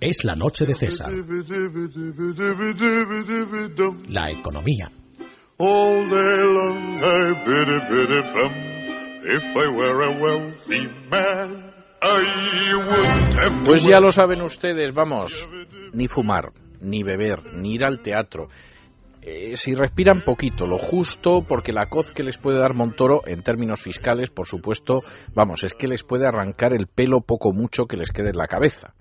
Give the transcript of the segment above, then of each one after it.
Es la noche de César. La economía. Pues ya lo saben ustedes, vamos, ni fumar, ni beber, ni ir al teatro, eh, si respiran poquito, lo justo, porque la coz que les puede dar Montoro en términos fiscales, por supuesto, vamos, es que les puede arrancar el pelo poco mucho que les quede en la cabeza.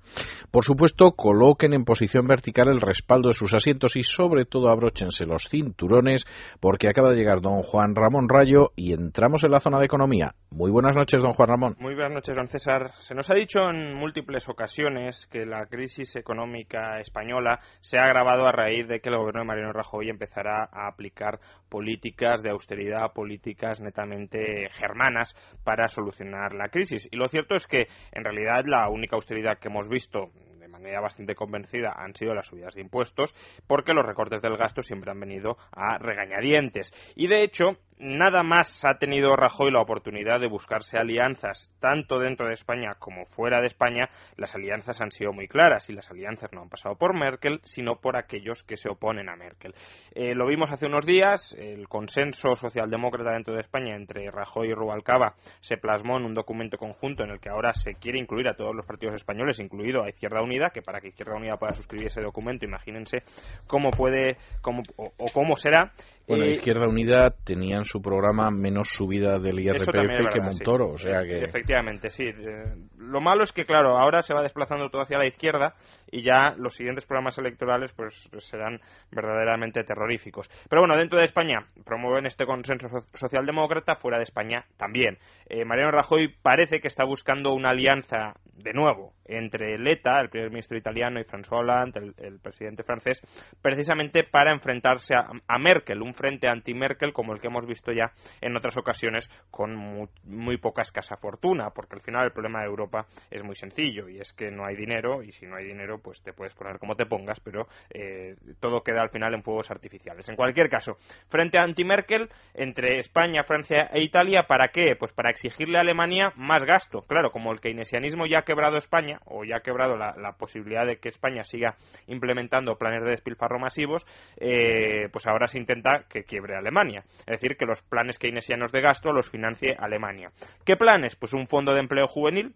Por supuesto, coloquen en posición vertical el respaldo de sus asientos y sobre todo abróchense los cinturones porque acaba de llegar don Juan Ramón Rayo y entramos en la zona de economía. Muy buenas noches, don Juan Ramón. Muy buenas noches, don César. Se nos ha dicho en múltiples ocasiones que la crisis económica española se ha agravado a raíz de que el gobierno de Mariano Rajoy empezará a aplicar políticas de austeridad, políticas netamente germanas para solucionar la crisis. Y lo cierto es que, en realidad, la única austeridad que hemos visto de manera bastante convencida han sido las subidas de impuestos, porque los recortes del gasto siempre han venido a regañadientes. Y de hecho, nada más ha tenido Rajoy la oportunidad de buscarse alianzas, tanto dentro de España como fuera de España, las alianzas han sido muy claras y las alianzas no han pasado por Merkel, sino por aquellos que se oponen a Merkel. Eh, lo vimos hace unos días, el consenso socialdemócrata dentro de España entre Rajoy y Rubalcaba se plasmó en un documento conjunto en el que ahora se quiere incluir a todos los partidos españoles, incluido a Izquierda Unida, que para que Izquierda Unida pueda suscribir ese documento, imagínense cómo puede cómo, o, cómo será. Bueno, eh, Izquierda Unida tenían su programa menos subida del IRPF que Montoro, o sea que... Efectivamente, sí. Eh, lo malo es que, claro, ahora se va desplazando todo hacia la izquierda y ya los siguientes programas electorales pues serán verdaderamente terroríficos. Pero bueno, dentro de España promueven este consenso socialdemócrata, fuera de España también. Eh, Mariano Rajoy parece que está buscando una alianza, de nuevo, entre Leta, el primer ministro italiano, y François Hollande, el, presidente francés, precisamente para enfrentarse a, a Merkel, un frente anti-Merkel como el que hemos visto ya en otras ocasiones con muy, poca escasa fortuna, porque al final el problema de Europa es muy sencillo y es que no hay dinero y si no hay dinero pues te puedes poner como te pongas, pero eh, todo queda al final en fuegos artificiales. En cualquier caso, frente anti-Merkel entre España, Francia e Italia, ¿para qué? Pues para exigirle a Alemania más gasto. Claro, como el keynesianismo ya ha quebrado España o ya ha quebrado la, posibilidad de que España siga implementando planes de despilfarro masivos, eh, pues ahora se intenta que quiebre Alemania. Es decir, que los planes keynesianos de gasto los financie Alemania. ¿Qué planes? Pues un fondo de empleo juvenil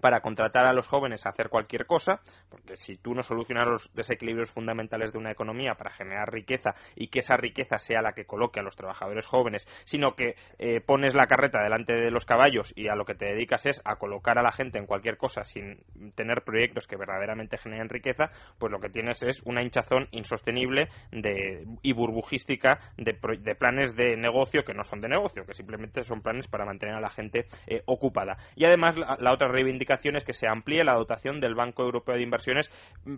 para contratar a los jóvenes a hacer cualquier cosa, porque si tú no solucionas los desequilibrios fundamentales de una economía para generar riqueza y que esa riqueza sea la que coloque a los trabajadores jóvenes, sino que eh, pones la carreta delante de los caballos y a lo que te dedicas es a colocar a la gente en cualquier cosa sin tener proyectos que verdaderamente generen riqueza, pues lo que tienes es una hinchazón insostenible de, y burbujística de, planes de negocio que no son de negocio, que simplemente son planes para mantener a la gente eh, ocupada. Y además la otra reivindicación que se amplíe la dotación del Banco Europeo de Inversiones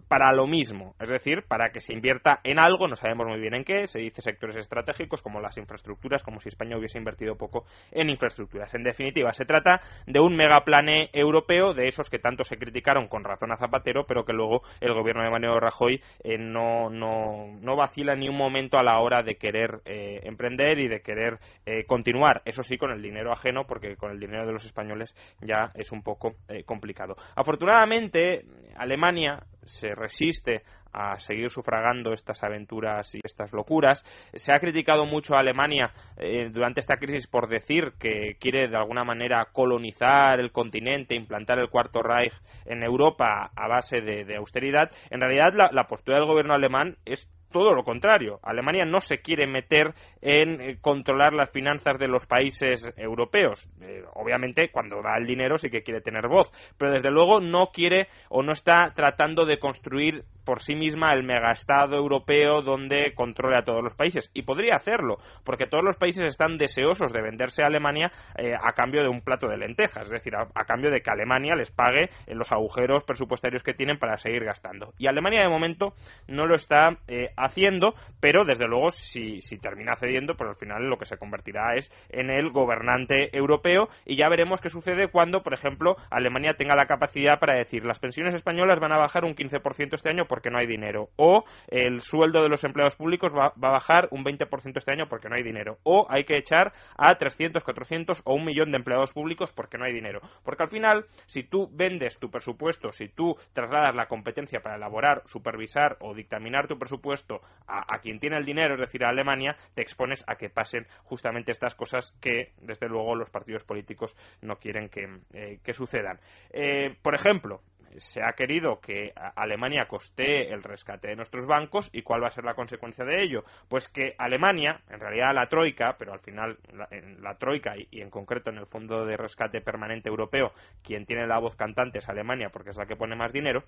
para lo mismo, es decir, para que se invierta en algo, no sabemos muy bien en qué, se dice sectores estratégicos como las infraestructuras, como si España hubiese invertido poco en infraestructuras. En definitiva, se trata de un megaplane europeo, de esos que tanto se criticaron con razón a Zapatero, pero que luego el gobierno de Manuel Rajoy eh, no, no, no, vacila ni un momento a la hora de querer eh, emprender y de querer eh, continuar, eso sí, con el dinero ajeno, porque con el dinero de los españoles ya es un poco complicado. Afortunadamente, Alemania se resiste a seguir sufragando estas aventuras y estas locuras. Se ha criticado mucho a Alemania eh, durante esta crisis por decir que quiere de alguna manera colonizar el continente, implantar el cuarto Reich en Europa a base de, austeridad. En realidad, la postura del gobierno alemán es todo lo contrario. Alemania no se quiere meter en eh, controlar las finanzas de los países europeos. Eh, obviamente, cuando da el dinero sí que quiere tener voz, pero desde luego no quiere o no está tratando de construir por sí misma el megaestado europeo donde controle a todos los países. Y podría hacerlo, porque todos los países están deseosos de venderse a Alemania eh, a cambio de un plato de lentejas, es decir, a, cambio de que Alemania les pague en los agujeros presupuestarios que tienen para seguir gastando. Y Alemania de momento no lo está haciendo, pero desde luego si, si termina cediendo, pues al final lo que se convertirá es en el gobernante europeo y ya veremos qué sucede cuando, por ejemplo, Alemania tenga la capacidad para decir las pensiones españolas van a bajar un 15% este año porque porque no hay dinero. O el sueldo de los empleados públicos va, a bajar un 20% este año porque no hay dinero. O hay que echar a 300, 400 o un millón de empleados públicos porque no hay dinero. Porque al final, si tú vendes tu presupuesto, si tú trasladas la competencia para elaborar, supervisar o dictaminar tu presupuesto a, quien tiene el dinero, es decir, a Alemania, te expones a que pasen justamente estas cosas que, desde luego, los partidos políticos no quieren que, eh, sucedan. Eh, por ejemplo, se ha querido que Alemania coste el rescate de nuestros bancos y cuál va a ser la consecuencia de ello. Pues que Alemania, en realidad la Troika, pero al final la, en la Troika y, en concreto en el Fondo de Rescate Permanente Europeo, quien tiene la voz cantante es Alemania porque es la que pone más dinero,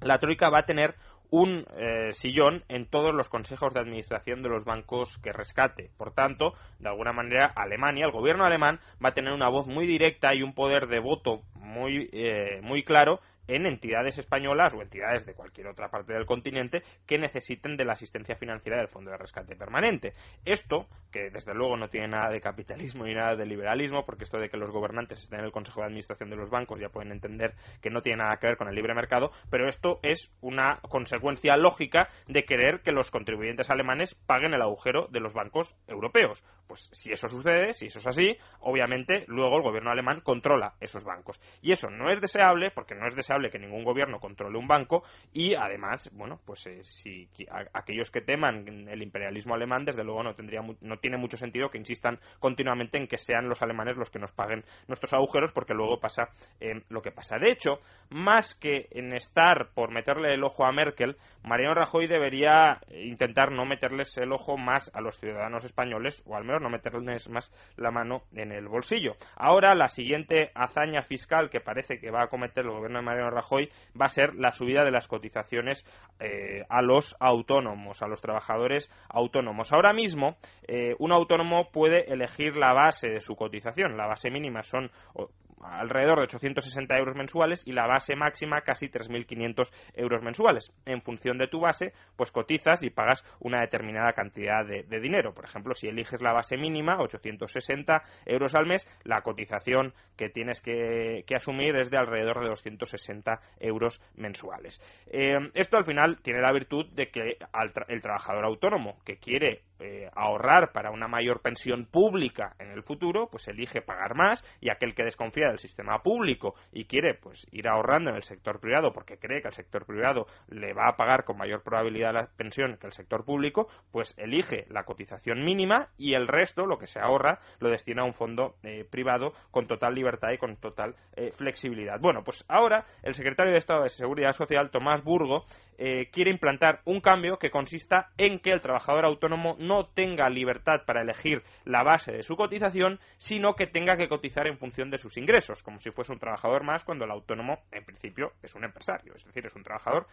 la Troika va a tener un eh, sillón en todos los consejos de administración de los bancos que rescate. Por tanto, de alguna manera, Alemania, el gobierno alemán, va a tener una voz muy directa y un poder de voto muy, eh, muy claro en entidades españolas o entidades de cualquier otra parte del continente que necesiten de la asistencia financiera del Fondo de Rescate Permanente. Esto, que desde luego no tiene nada de capitalismo ni nada de liberalismo, porque esto de que los gobernantes estén en el Consejo de Administración de los bancos ya pueden entender que no tiene nada que ver con el libre mercado, pero esto es una consecuencia lógica de querer que los contribuyentes alemanes paguen el agujero de los bancos europeos. Pues si eso sucede, si eso es así, obviamente luego el gobierno alemán controla esos bancos. Y eso no es deseable, porque no es deseable que ningún gobierno controle un banco y además, bueno, pues eh, si aquellos que teman el imperialismo alemán, desde luego no tendría no tiene mucho sentido que insistan continuamente en que sean los alemanes los que nos paguen nuestros agujeros porque luego pasa eh, lo que pasa. De hecho, más que en estar por meterle el ojo a Merkel, Mariano Rajoy debería intentar no meterles el ojo más a los ciudadanos españoles o al menos no meterles más la mano en el bolsillo. Ahora la siguiente hazaña fiscal que parece que va a cometer el gobierno de Mariano Rajoy va a ser la subida de las cotizaciones eh, a los autónomos, a los trabajadores autónomos. Ahora mismo, eh, un autónomo puede elegir la base de su cotización. La base mínima son alrededor de 860 euros mensuales y la base máxima casi 3.500 euros mensuales. En función de tu base, pues cotizas y pagas una determinada cantidad de, dinero. Por ejemplo, si eliges la base mínima, 860 euros al mes, la cotización que tienes que, asumir es de alrededor de 260 euros mensuales. Eh, esto al final tiene la virtud de que el trabajador autónomo que quiere eh, ahorrar para una mayor pensión pública en el futuro, pues elige pagar más y aquel que desconfía del sistema público y quiere pues ir ahorrando en el sector privado porque cree que el sector privado le va a pagar con mayor probabilidad la pensión que el sector público, pues elige la cotización mínima y el resto, lo que se ahorra, lo destina a un fondo eh, privado con total libertad y con total eh, flexibilidad. Bueno, pues ahora el secretario de Estado de Seguridad Social, Tomás Burgo, quiere implantar un cambio que consista en que el trabajador autónomo no tenga libertad para elegir la base de su cotización, sino que tenga que cotizar en función de sus ingresos, como si fuese un trabajador más cuando el autónomo, en principio, es un empresario, es decir, es un trabajador,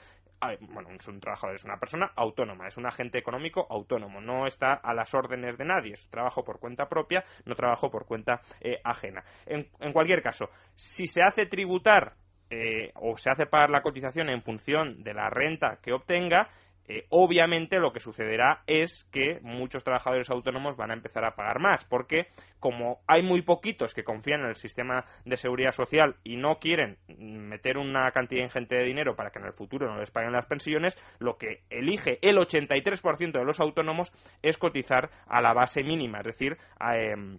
bueno, es un trabajador, es una persona autónoma, es un agente económico autónomo, no está a las órdenes de nadie, es trabajo por cuenta propia, no trabajo por cuenta eh, ajena. En, en cualquier caso, si se hace tributar eh, o se hace pagar la cotización en función de la renta que obtenga, eh, obviamente lo que sucederá es que muchos trabajadores autónomos van a empezar a pagar más, porque como hay muy poquitos que confían en el sistema de seguridad social y no quieren meter una cantidad ingente de dinero para que en el futuro no les paguen las pensiones, lo que elige el 83% de los autónomos es cotizar a la base mínima, es decir, em,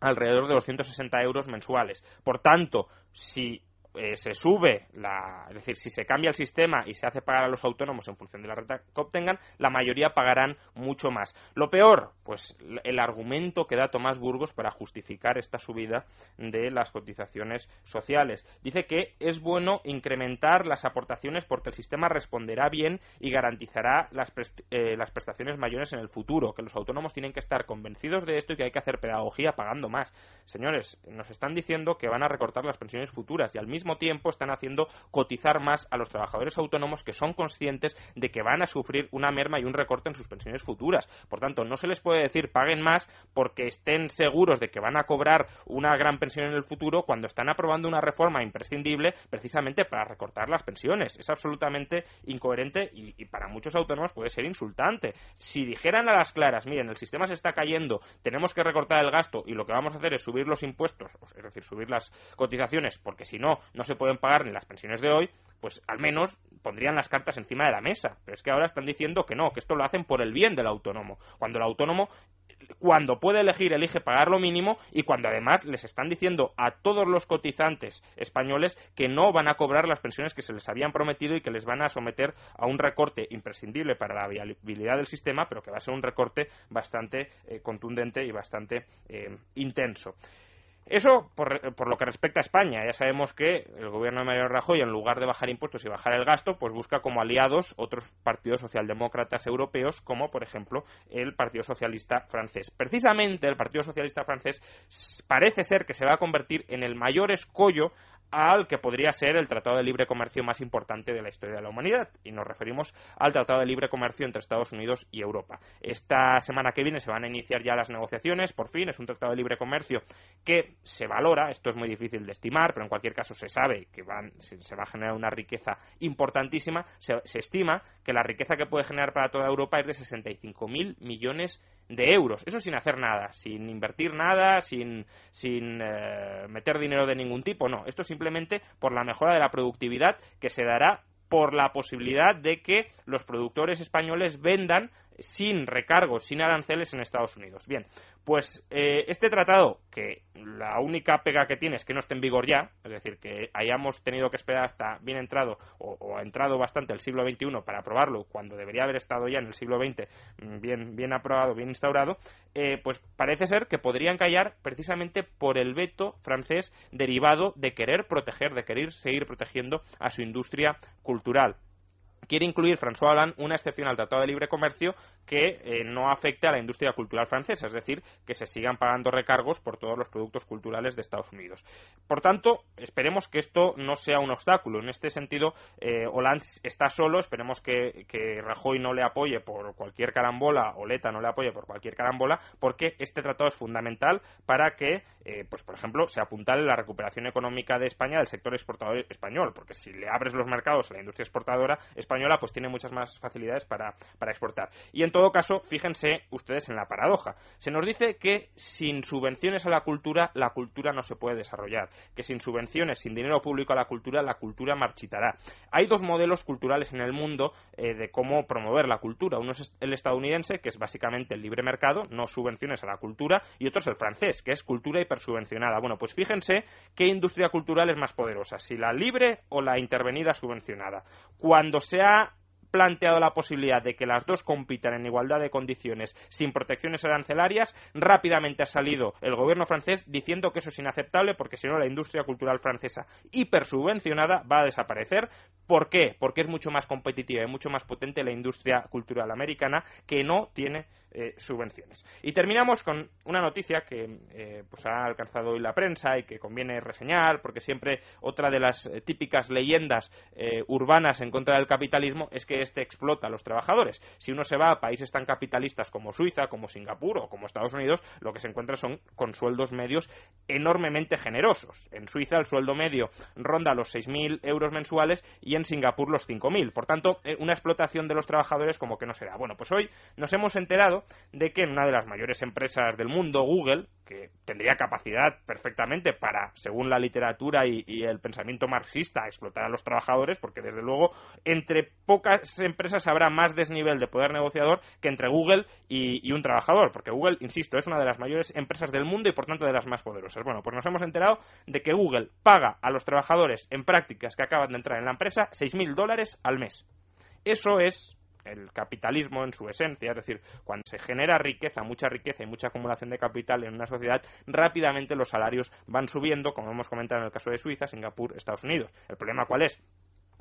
alrededor de 260 euros mensuales. Por tanto, si eh, se sube, la, es decir, si se cambia el sistema y se hace pagar a los autónomos en función de la renta que obtengan, la mayoría pagarán mucho más. Lo peor, pues el argumento que da Tomás Burgos para justificar esta subida de las cotizaciones sociales. Dice que es bueno incrementar las aportaciones porque el sistema responderá bien y garantizará las, eh, las prestaciones mayores en el futuro, que los autónomos tienen que estar convencidos de esto y que hay que hacer pedagogía pagando más. Señores, nos están diciendo que van a recortar las pensiones futuras y al mismo tiempo están haciendo cotizar más a los trabajadores autónomos que son conscientes de que van a sufrir una merma y un recorte en sus pensiones futuras. Por tanto, no se les puede decir paguen más porque estén seguros de que van a cobrar una gran pensión en el futuro cuando están aprobando una reforma imprescindible precisamente para recortar las pensiones. Es absolutamente incoherente y, para muchos autónomos puede ser insultante. Si dijeran a las claras, miren, el sistema se está cayendo, tenemos que recortar el gasto y lo que vamos a hacer es subir los impuestos, es decir, subir las cotizaciones, porque si no, no se pueden pagar ni las pensiones de hoy, pues al menos pondrían las cartas encima de la mesa. Pero es que ahora están diciendo que no, que esto lo hacen por el bien del autónomo. Cuando el autónomo cuando puede elegir, elige pagar lo mínimo y cuando además les están diciendo a todos los cotizantes españoles que no van a cobrar las pensiones que se les habían prometido y que les van a someter a un recorte imprescindible para la viabilidad del sistema, pero que va a ser un recorte bastante eh, contundente y bastante eh, intenso. Eso por, lo que respecta a España. Ya sabemos que el gobierno de Mario Rajoy, en lugar de bajar impuestos y bajar el gasto, pues busca como aliados otros partidos socialdemócratas europeos, como por ejemplo el Partido Socialista francés. Precisamente el Partido Socialista francés parece ser que se va a convertir en el mayor escollo al que podría ser el Tratado de Libre Comercio más importante de la historia de la humanidad. Y nos referimos al Tratado de Libre Comercio entre Estados Unidos y Europa. Esta semana que viene se van a iniciar ya las negociaciones, por fin. Es un Tratado de Libre Comercio que se valora, esto es muy difícil de estimar, pero en cualquier caso se sabe que van, se, va a generar una riqueza importantísima. Se, estima que la riqueza que puede generar para toda Europa es de 65.000 millones de euros. Eso sin hacer nada, sin invertir nada, sin, sin eh, meter dinero de ningún tipo. No, esto simplemente por la mejora de la productividad que se dará por la posibilidad de que los productores españoles vendan sin recargos, sin aranceles en Estados Unidos. Bien, pues eh, este tratado, que la única pega que tiene es que no esté en vigor ya, es decir, que hayamos tenido que esperar hasta bien entrado o, ha entrado bastante el siglo XXI para aprobarlo, cuando debería haber estado ya en el siglo XX mm, bien, bien aprobado, bien instaurado, eh, pues parece ser que podrían callar precisamente por el veto francés derivado de querer proteger, de querer seguir protegiendo a su industria cultural quiere incluir François Hollande una excepción al Tratado de Libre Comercio que eh, no afecte a la industria cultural francesa, es decir, que se sigan pagando recargos por todos los productos culturales de Estados Unidos. Por tanto, esperemos que esto no sea un obstáculo. En este sentido, eh, Hollande está solo, esperemos que, Rajoy no le apoye por cualquier carambola o Leta no le apoye por cualquier carambola, porque este tratado es fundamental para que, eh, pues por ejemplo, se apuntale la recuperación económica de España del sector exportador español, porque si le abres los mercados a la industria exportadora española, pues tiene muchas más facilidades para, para exportar. Y en todo caso, fíjense ustedes en la paradoja. Se nos dice que sin subvenciones a la cultura, la cultura no se puede desarrollar, que sin subvenciones, sin dinero público a la cultura, la cultura marchitará. Hay dos modelos culturales en el mundo eh, de cómo promover la cultura. Uno es el estadounidense, que es básicamente el libre mercado, no subvenciones a la cultura, y otro es el francés, que es cultura hipersubvencionada. Bueno, pues fíjense qué industria cultural es más poderosa, si la libre o la intervenida subvencionada. Cuando se ha planteado la posibilidad de que las dos compitan en igualdad de condiciones sin protecciones arancelarias, rápidamente ha salido el gobierno francés diciendo que eso es inaceptable porque si no la industria cultural francesa hipersubvencionada va a desaparecer. ¿Por qué? Porque es mucho más competitiva y mucho más potente la industria cultural americana que no tiene eh, subvenciones. Y terminamos con una noticia que eh, pues ha alcanzado hoy la prensa y que conviene reseñar, porque siempre otra de las eh, típicas leyendas urbanas en contra del capitalismo es que éste explota a los trabajadores. Si uno se va a países tan capitalistas como Suiza, como Singapur o como Estados Unidos, lo que se encuentra son con sueldos medios enormemente generosos. En Suiza el sueldo medio ronda los 6.000 euros mensuales y en Singapur los 5.000. Por tanto, una explotación de los trabajadores como que no se da. Bueno, pues hoy nos hemos enterado de que una de las mayores empresas del mundo, Google, que tendría capacidad perfectamente para, según la literatura y, el pensamiento marxista, explotar a los trabajadores, porque desde luego entre pocas empresas habrá más desnivel de poder negociador que entre Google y, y un trabajador, porque Google, insisto, es una de las mayores empresas del mundo y por tanto de las más poderosas. Bueno, pues nos hemos enterado de que Google paga a los trabajadores en prácticas que acaban de entrar en la empresa 6.000 dólares al mes. Eso es el capitalismo en su esencia, es decir, cuando se genera riqueza, mucha riqueza y mucha acumulación de capital en una sociedad, rápidamente los salarios van subiendo, como hemos comentado en el caso de Suiza, Singapur, Estados Unidos. ¿El problema cuál es?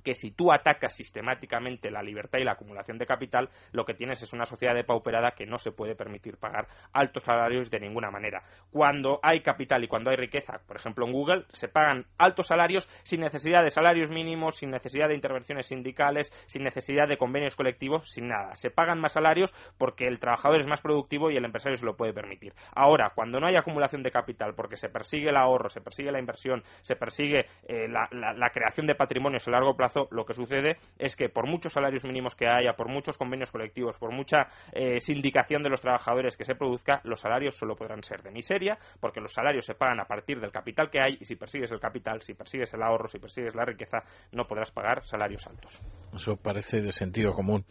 Que si tú atacas sistemáticamente la libertad y la acumulación de capital, lo que tienes es una sociedad depauperada que no se puede permitir pagar altos salarios de ninguna manera. Cuando hay capital y cuando hay riqueza, por ejemplo en Google, se pagan altos salarios sin necesidad de salarios mínimos, sin necesidad de intervenciones sindicales, sin necesidad de convenios colectivos, sin nada. Se pagan más salarios porque el trabajador es más productivo y el empresario se lo puede permitir. Ahora, cuando no hay acumulación de capital porque se persigue el ahorro, se persigue la inversión, se persigue eh, la creación de patrimonios a largo plazo, plazo lo que sucede es que por muchos salarios mínimos que haya, por muchos convenios colectivos, por mucha eh, sindicación de los trabajadores que se produzca, los salarios solo podrán ser de miseria, porque los salarios se pagan a partir del capital que hay y si persigues el capital, si persigues el ahorro, si persigues la riqueza, no podrás pagar salarios altos. Eso parece de sentido común.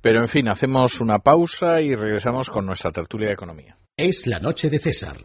Pero en fin, hacemos una pausa y regresamos con nuestra tertulia de economía. Es la noche de César.